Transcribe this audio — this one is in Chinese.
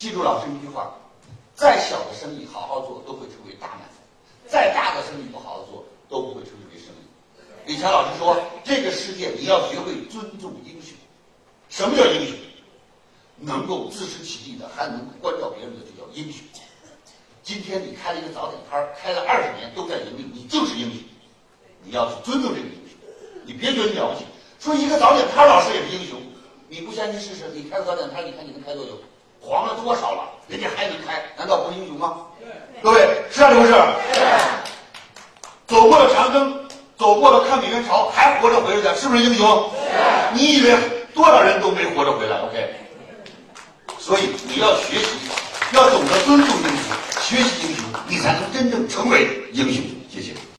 记住老师一句话：再小的生意好好做都会成为大买卖，再大的生意不好好做都不会成为生意。李强老师说：“这个世界你要学会尊重英雄。什么叫英雄？能够自食其力的，还能关照别人的，就叫英雄。今天你开了一个早点摊儿，开了二十年都在盈利，你就是英雄。你要去尊重这个英雄，你别觉得了不起。说一个早点摊儿老师也是英雄，你不相信试试？你开个早点摊儿，你看你能开多久？黄了多少了？人家还能开，难道不是英雄吗？各位，是啊，这不是？走过了长征，走过了抗美援朝，还活着回来的，是不是英雄？你以为多少人都没活着回来？OK。所以你要学习，要懂得尊重英雄，学习英雄，你才能真正成为英雄。谢谢。